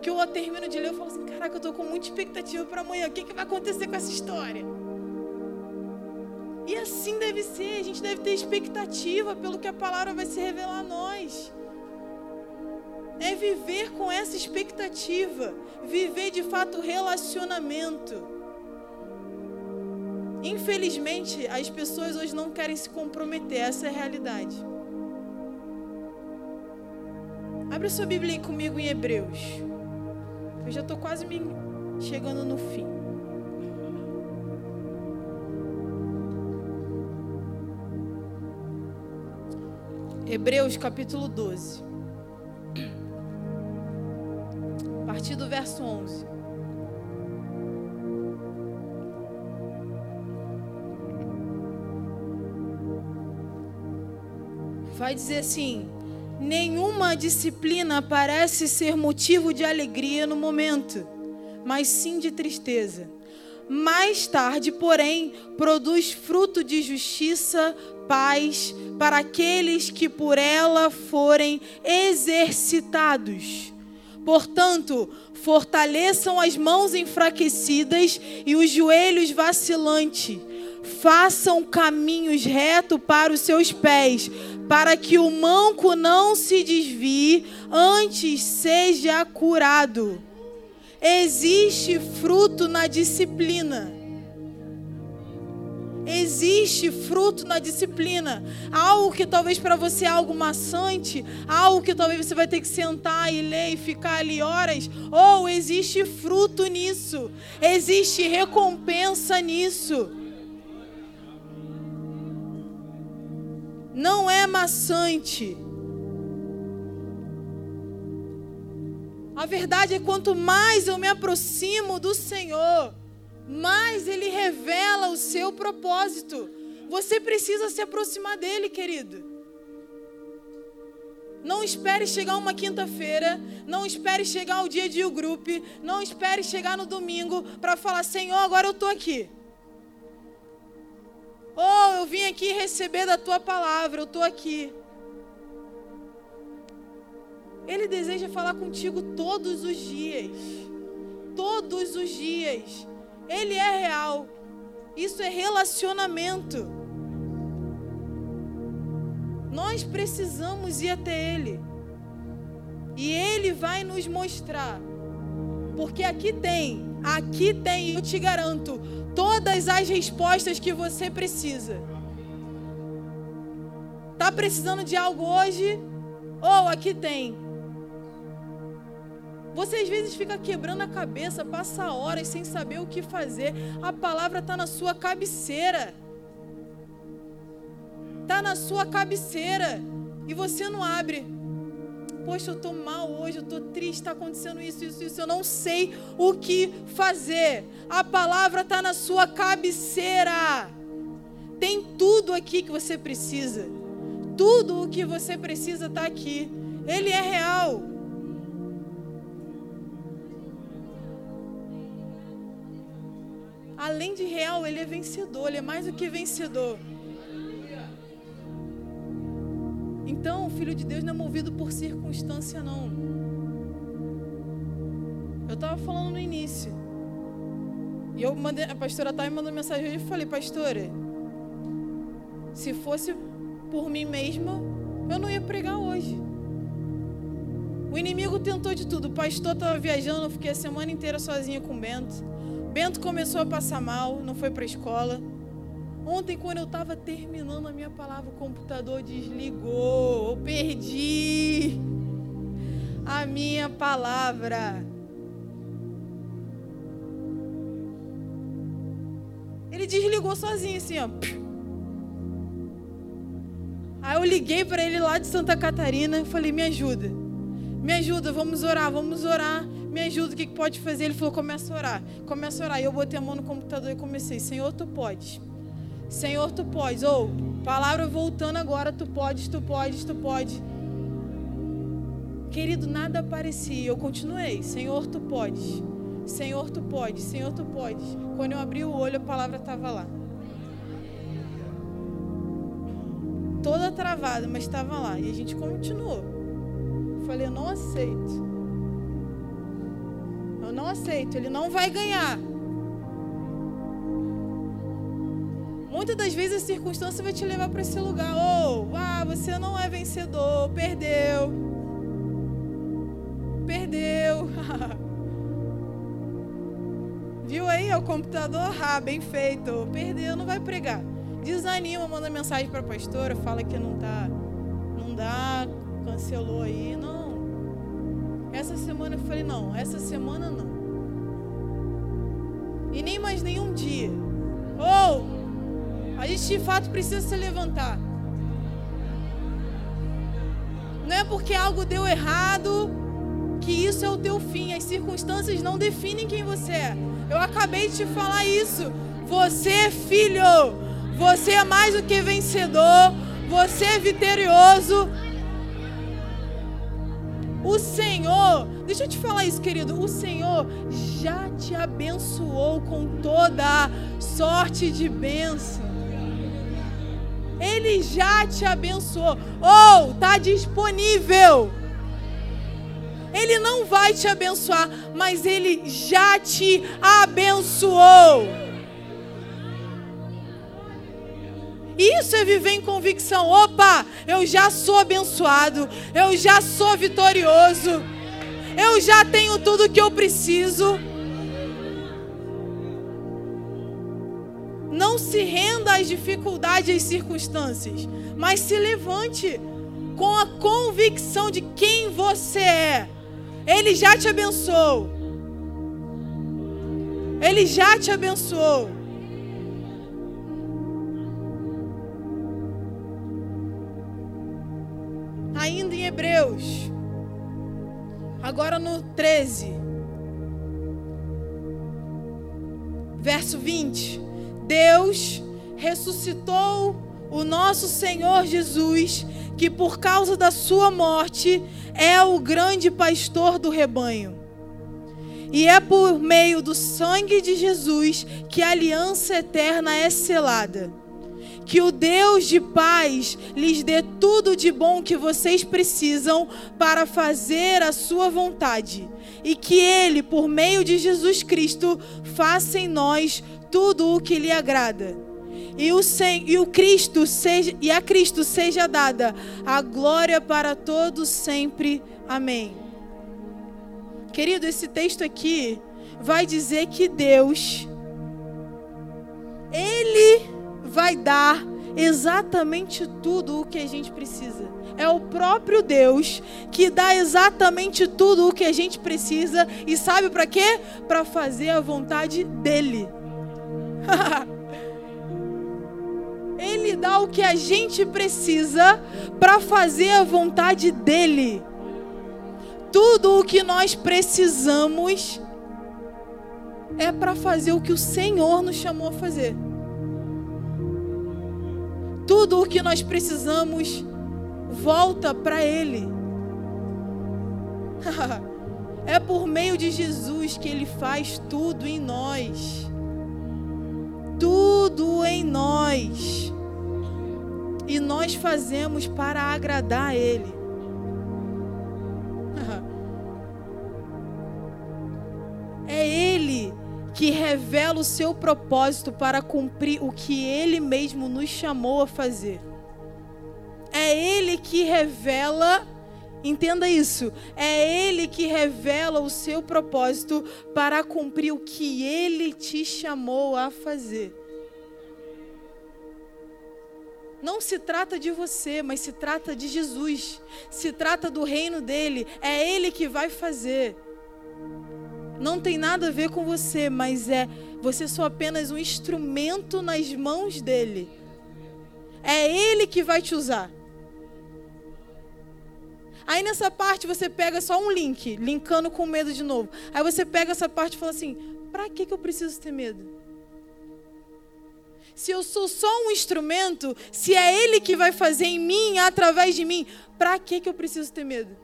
que eu termino de ler e falo assim: caraca, eu estou com muita expectativa para amanhã. O que, que vai acontecer com essa história? E assim deve ser, a gente deve ter expectativa pelo que a palavra vai se revelar a nós. É viver com essa expectativa, viver de fato relacionamento. Infelizmente, as pessoas hoje não querem se comprometer, essa é a realidade. Abre sua Bíblia comigo em Hebreus. Eu já estou quase me chegando no fim. Hebreus capítulo 12. Partir do verso 11. Vai dizer assim: nenhuma disciplina parece ser motivo de alegria no momento, mas sim de tristeza. Mais tarde, porém, produz fruto de justiça, paz para aqueles que por ela forem exercitados. Portanto, fortaleçam as mãos enfraquecidas e os joelhos vacilantes. façam caminhos retos para os seus pés, para que o manco não se desvie, antes seja curado. Existe fruto na disciplina. Existe fruto na disciplina. Algo que talvez para você é algo maçante, algo que talvez você vai ter que sentar e ler e ficar ali horas. Ou existe fruto nisso. Existe recompensa nisso. Não é maçante. A verdade é quanto mais eu me aproximo do Senhor, mais ele revela o seu propósito. Você precisa se aproximar dele, querido. Não espere chegar uma quinta-feira, não espere chegar o dia de o grupo, não espere chegar no domingo para falar: Senhor, agora eu estou aqui. Oh, eu vim aqui receber da tua palavra, eu estou aqui. Ele deseja falar contigo todos os dias. Todos os dias. Ele é real. Isso é relacionamento. Nós precisamos ir até Ele. E Ele vai nos mostrar. Porque aqui tem, aqui tem, eu te garanto, todas as respostas que você precisa. Tá precisando de algo hoje? Ou oh, aqui tem. Você às vezes fica quebrando a cabeça, passa horas sem saber o que fazer. A palavra está na sua cabeceira. Está na sua cabeceira. E você não abre. Poxa, eu estou mal hoje, eu estou triste, está acontecendo isso, isso, isso. Eu não sei o que fazer. A palavra está na sua cabeceira. Tem tudo aqui que você precisa. Tudo o que você precisa está aqui. Ele é real. Além de real, ele é vencedor, ele é mais do que vencedor. Então, o filho de Deus não é movido por circunstância, não. Eu estava falando no início. E eu mandei, a pastora Thay mandou mensagem hoje e falei, pastora, se fosse por mim mesma, eu não ia pregar hoje. O inimigo tentou de tudo. O pastor estava viajando, eu fiquei a semana inteira sozinha com o Bento. Bento começou a passar mal, não foi para a escola. Ontem, quando eu estava terminando a minha palavra, o computador desligou. Eu perdi a minha palavra. Ele desligou sozinho, assim, ó. Aí eu liguei para ele lá de Santa Catarina e falei: me ajuda, me ajuda, vamos orar, vamos orar me ajuda, o que, que pode fazer? Ele falou, começa a orar. Começa a orar. E eu botei a mão no computador e comecei, Senhor, tu podes. Senhor, tu podes. Ou, palavra voltando agora, tu podes, tu podes, tu podes. Querido, nada aparecia. Eu continuei, Senhor, tu podes. Senhor, tu podes. Senhor, tu podes. Quando eu abri o olho, a palavra estava lá. Toda travada, mas estava lá. E a gente continuou. Falei, eu não aceito eu não aceito, ele não vai ganhar. Muitas das vezes a circunstância vai te levar para esse lugar. Ou, oh, ah, você não é vencedor, perdeu. Perdeu. Viu aí? É o computador, ah, bem feito. Perdeu, não vai pregar. Desanima, manda mensagem para a pastora, fala que não tá, não dá, cancelou aí. Não, essa semana eu falei, não, essa semana não. E nem mais nenhum dia. Ou oh, a gente de fato precisa se levantar. Não é porque algo deu errado que isso é o teu fim. As circunstâncias não definem quem você é. Eu acabei de te falar isso. Você é filho. Você é mais do que vencedor. Você é vitorioso. O Senhor, deixa eu te falar isso, querido. O Senhor já te abençoou com toda sorte de bênção. Ele já te abençoou. Ou oh, está disponível. Ele não vai te abençoar, mas ele já te abençoou. Isso é viver em convicção. Opa, eu já sou abençoado, eu já sou vitorioso, eu já tenho tudo que eu preciso. Não se renda às dificuldades e circunstâncias, mas se levante com a convicção de quem você é. Ele já te abençoou. Ele já te abençoou. Hebreus, agora no 13, verso 20: Deus ressuscitou o nosso Senhor Jesus, que por causa da sua morte é o grande pastor do rebanho. E é por meio do sangue de Jesus que a aliança eterna é selada. Que o Deus de paz lhes dê tudo de bom que vocês precisam para fazer a sua vontade. E que Ele, por meio de Jesus Cristo, faça em nós tudo o que lhe agrada. E o, e o Cristo seja e a Cristo seja dada a glória para todos sempre. Amém. Querido, esse texto aqui vai dizer que Deus, Ele vai dar exatamente tudo o que a gente precisa. É o próprio Deus que dá exatamente tudo o que a gente precisa e sabe para quê? Para fazer a vontade dele. Ele dá o que a gente precisa para fazer a vontade dele. Tudo o que nós precisamos é para fazer o que o Senhor nos chamou a fazer. Tudo o que nós precisamos volta para Ele. é por meio de Jesus que Ele faz tudo em nós. Tudo em nós. E nós fazemos para agradar a Ele. Que revela o seu propósito para cumprir o que Ele mesmo nos chamou a fazer. É Ele que revela, entenda isso, é Ele que revela o seu propósito para cumprir o que Ele te chamou a fazer. Não se trata de você, mas se trata de Jesus. Se trata do reino dele. É Ele que vai fazer não tem nada a ver com você, mas é você só apenas um instrumento nas mãos dele. É ele que vai te usar. Aí nessa parte você pega só um link, linkando com medo de novo. Aí você pega essa parte e fala assim: para que, que eu preciso ter medo? Se eu sou só um instrumento, se é Ele que vai fazer em mim, através de mim, para que, que eu preciso ter medo?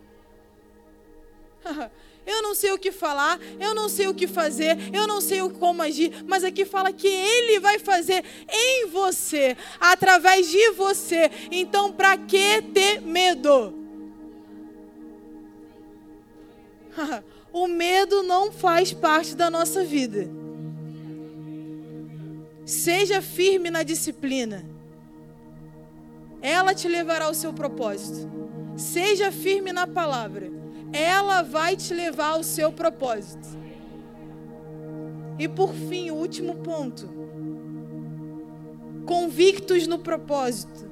eu não sei o que falar, eu não sei o que fazer, eu não sei como agir, mas aqui fala que Ele vai fazer em você, através de você. Então, para que ter medo? o medo não faz parte da nossa vida. Seja firme na disciplina. Ela te levará ao seu propósito. Seja firme na palavra ela vai te levar ao seu propósito. E por fim, o último ponto. Convictos no propósito.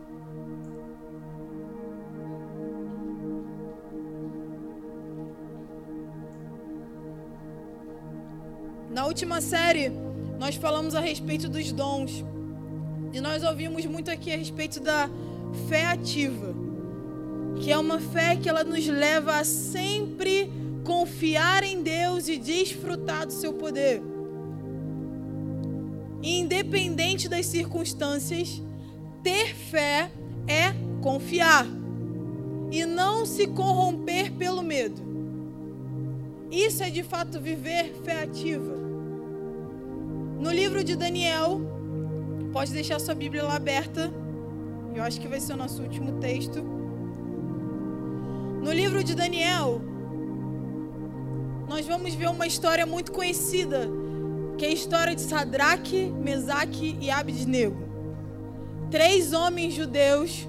Na última série, nós falamos a respeito dos dons. E nós ouvimos muito aqui a respeito da fé ativa que é uma fé que ela nos leva a sempre confiar em Deus e desfrutar do seu poder. Independente das circunstâncias, ter fé é confiar e não se corromper pelo medo. Isso é de fato viver fé ativa. No livro de Daniel, pode deixar sua Bíblia lá aberta. Eu acho que vai ser o nosso último texto. No livro de Daniel, nós vamos ver uma história muito conhecida, que é a história de Sadraque, Mesaque e Abednego. três homens judeus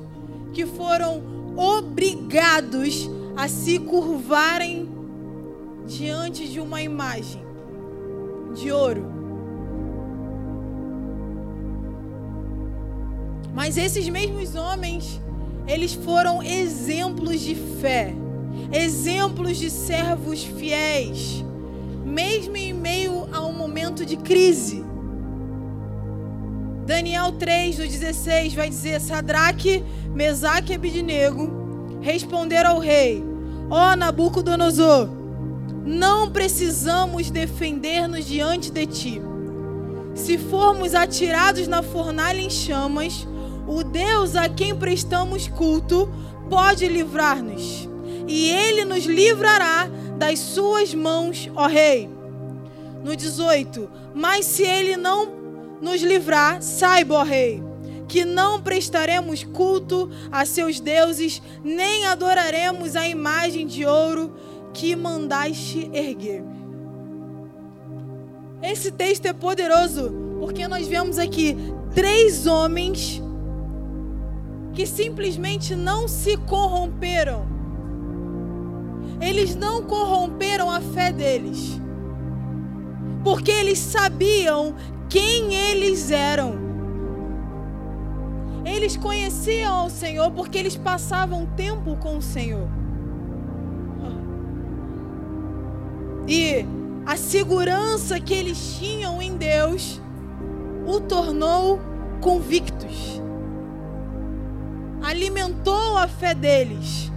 que foram obrigados a se curvarem diante de uma imagem de ouro. Mas esses mesmos homens, eles foram exemplos de fé, exemplos de servos fiéis, mesmo em meio a um momento de crise. Daniel 3, no 16, vai dizer: Sadraque, Mesaque e Abidnego responderam ao rei: Ó oh, Nabucodonosor, não precisamos defender-nos diante de ti. Se formos atirados na fornalha em chamas, o Deus a quem prestamos culto pode livrar-nos, e ele nos livrará das suas mãos, ó Rei. No 18: Mas se ele não nos livrar, saiba, ó Rei, que não prestaremos culto a seus deuses, nem adoraremos a imagem de ouro que mandaste erguer. Esse texto é poderoso porque nós vemos aqui três homens que simplesmente não se corromperam. Eles não corromperam a fé deles. Porque eles sabiam quem eles eram. Eles conheciam o Senhor porque eles passavam tempo com o Senhor. E a segurança que eles tinham em Deus o tornou convictos alimentou a fé deles.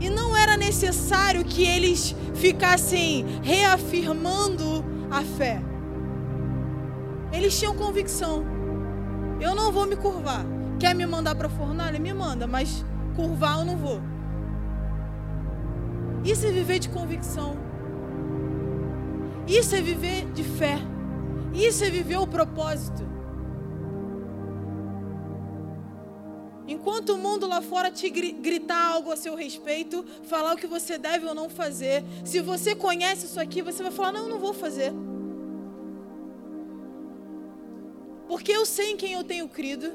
E não era necessário que eles ficassem reafirmando a fé. Eles tinham convicção. Eu não vou me curvar. Quer me mandar para a fornalha? Me manda, mas curvar eu não vou. Isso é viver de convicção. Isso é viver de fé. Isso é viver o propósito. Enquanto o mundo lá fora te gritar algo a seu respeito, falar o que você deve ou não fazer, se você conhece isso aqui, você vai falar: não, não vou fazer. Porque eu sei em quem eu tenho crido,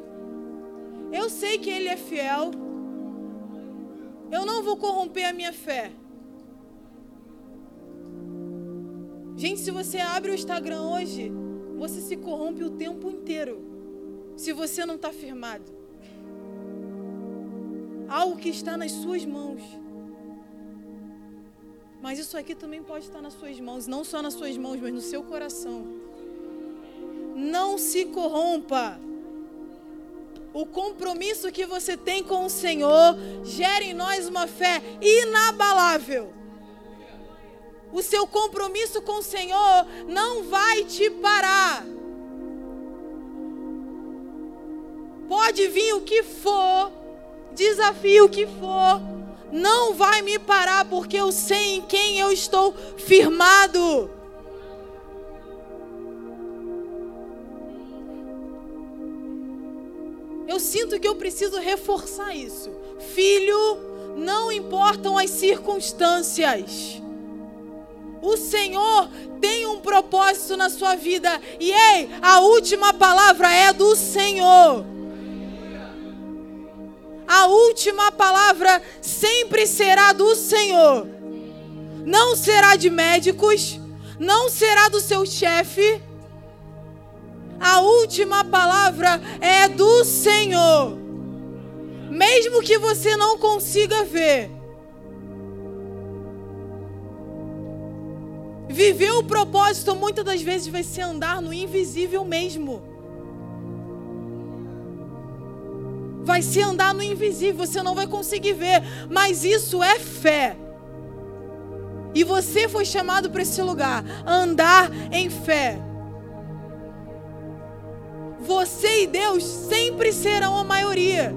eu sei que Ele é fiel, eu não vou corromper a minha fé. Gente, se você abre o Instagram hoje, você se corrompe o tempo inteiro. Se você não está firmado algo que está nas suas mãos. Mas isso aqui também pode estar nas suas mãos, não só nas suas mãos, mas no seu coração. Não se corrompa. O compromisso que você tem com o Senhor gera em nós uma fé inabalável. O seu compromisso com o Senhor não vai te parar. Pode vir o que for, desafio que for, não vai me parar, porque eu sei em quem eu estou firmado. Eu sinto que eu preciso reforçar isso. Filho, não importam as circunstâncias. O Senhor tem um propósito na sua vida. E ei, a última palavra é do Senhor a última palavra sempre será do Senhor. Não será de médicos, não será do seu chefe. A última palavra é do Senhor. Mesmo que você não consiga ver. Viver o propósito muitas das vezes vai ser andar no invisível mesmo. Vai se andar no invisível, você não vai conseguir ver, mas isso é fé. E você foi chamado para esse lugar, andar em fé. Você e Deus sempre serão a maioria.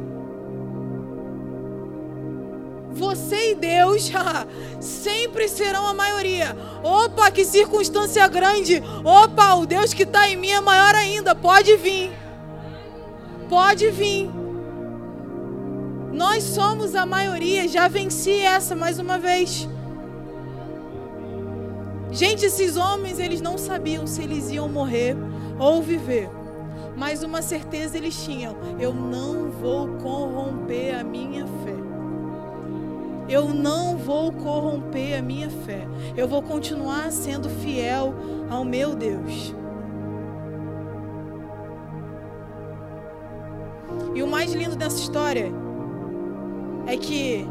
Você e Deus sempre serão a maioria. Opa, que circunstância grande. Opa, o Deus que está em mim é maior ainda. Pode vir. Pode vir. Nós somos a maioria, já venci essa mais uma vez. Gente, esses homens, eles não sabiam se eles iam morrer ou viver. Mas uma certeza eles tinham: eu não vou corromper a minha fé. Eu não vou corromper a minha fé. Eu vou continuar sendo fiel ao meu Deus. E o mais lindo dessa história é que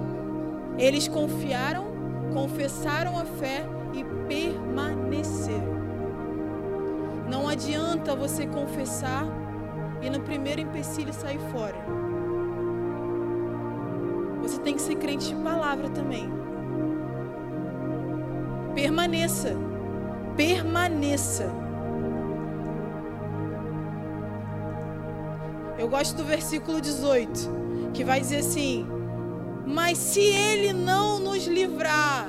eles confiaram, confessaram a fé e permaneceram. Não adianta você confessar e no primeiro empecilho sair fora. Você tem que ser crente de palavra também. Permaneça. Permaneça. Eu gosto do versículo 18, que vai dizer assim: Mas se ele não nos livrar,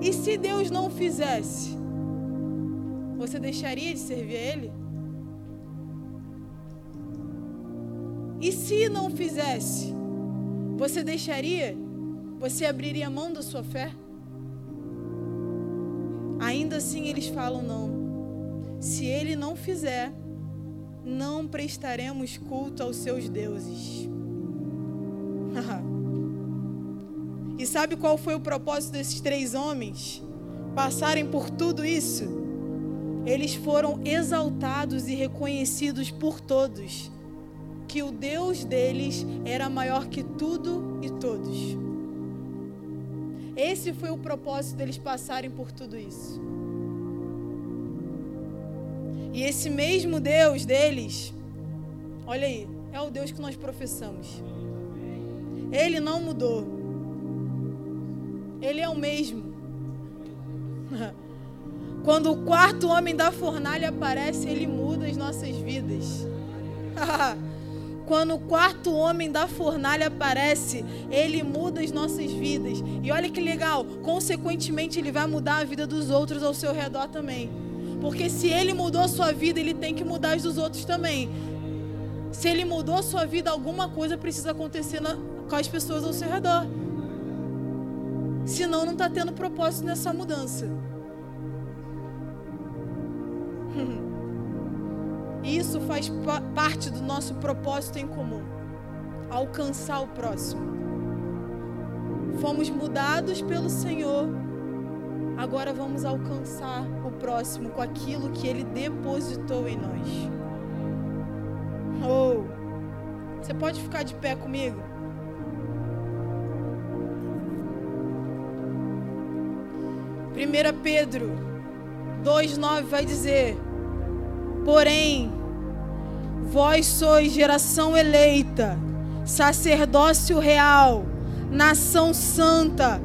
e se Deus não fizesse, você deixaria de servir a Ele? E se não fizesse, você deixaria? Você abriria mão da sua fé? Ainda assim eles falam não. Se ele não fizer, não prestaremos culto aos seus deuses. e sabe qual foi o propósito desses três homens? Passarem por tudo isso? Eles foram exaltados e reconhecidos por todos que o Deus deles era maior que tudo e todos. Esse foi o propósito deles passarem por tudo isso. E esse mesmo Deus deles, olha aí, é o Deus que nós professamos. Ele não mudou. Ele é o mesmo. Quando o quarto homem da fornalha aparece, ele muda as nossas vidas. Quando o quarto homem da fornalha aparece, ele muda as nossas vidas. E olha que legal, consequentemente, ele vai mudar a vida dos outros ao seu redor também. Porque se ele mudou a sua vida, ele tem que mudar as dos outros também. Se ele mudou sua vida, alguma coisa precisa acontecer na, com as pessoas ao seu redor. Senão, não está tendo propósito nessa mudança. Isso faz parte do nosso propósito em comum alcançar o próximo. Fomos mudados pelo Senhor, agora vamos alcançar próximo com aquilo que Ele depositou em nós. Oh, você pode ficar de pé comigo? Primeira Pedro 2:9 vai dizer: Porém, vós sois geração eleita, sacerdócio real, nação santa,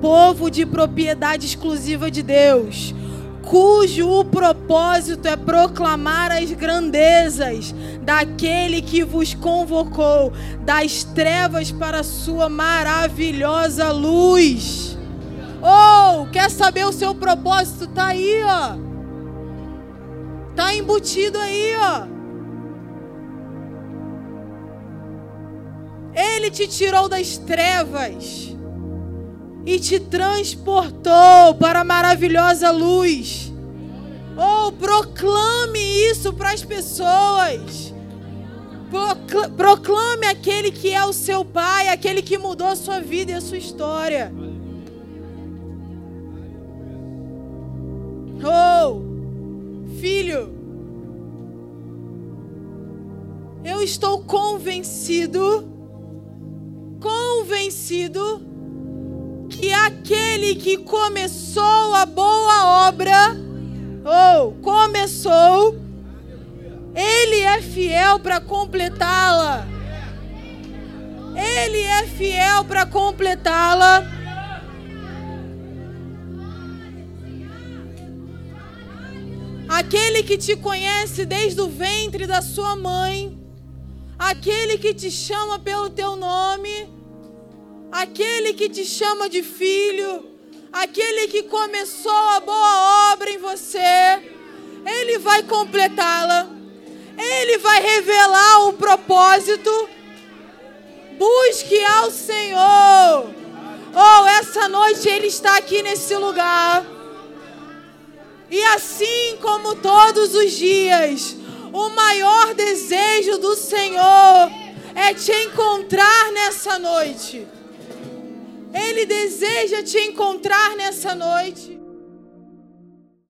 povo de propriedade exclusiva de Deus, cujo o propósito é proclamar as grandezas daquele que vos convocou das trevas para a sua maravilhosa luz. Oh, quer saber o seu propósito? Tá aí, ó. Tá embutido aí, ó. Ele te tirou das trevas e te transportou para a maravilhosa luz. Oh, proclame isso para as pessoas. Proclame aquele que é o seu pai, aquele que mudou a sua vida e a sua história. Oh! filho, eu estou convencido, convencido, que aquele que começou a boa obra, ou começou, ele é fiel para completá-la. Ele é fiel para completá-la. aquele que te conhece desde o ventre da sua mãe, aquele que te chama pelo teu nome, aquele que te chama de filho, aquele que começou a boa obra em você, ele vai completá-la, ele vai revelar o propósito. Busque ao Senhor. Oh, essa noite Ele está aqui nesse lugar. E assim como todos os dias, o maior desejo do Senhor é te encontrar nessa noite. Ele deseja te encontrar nessa noite.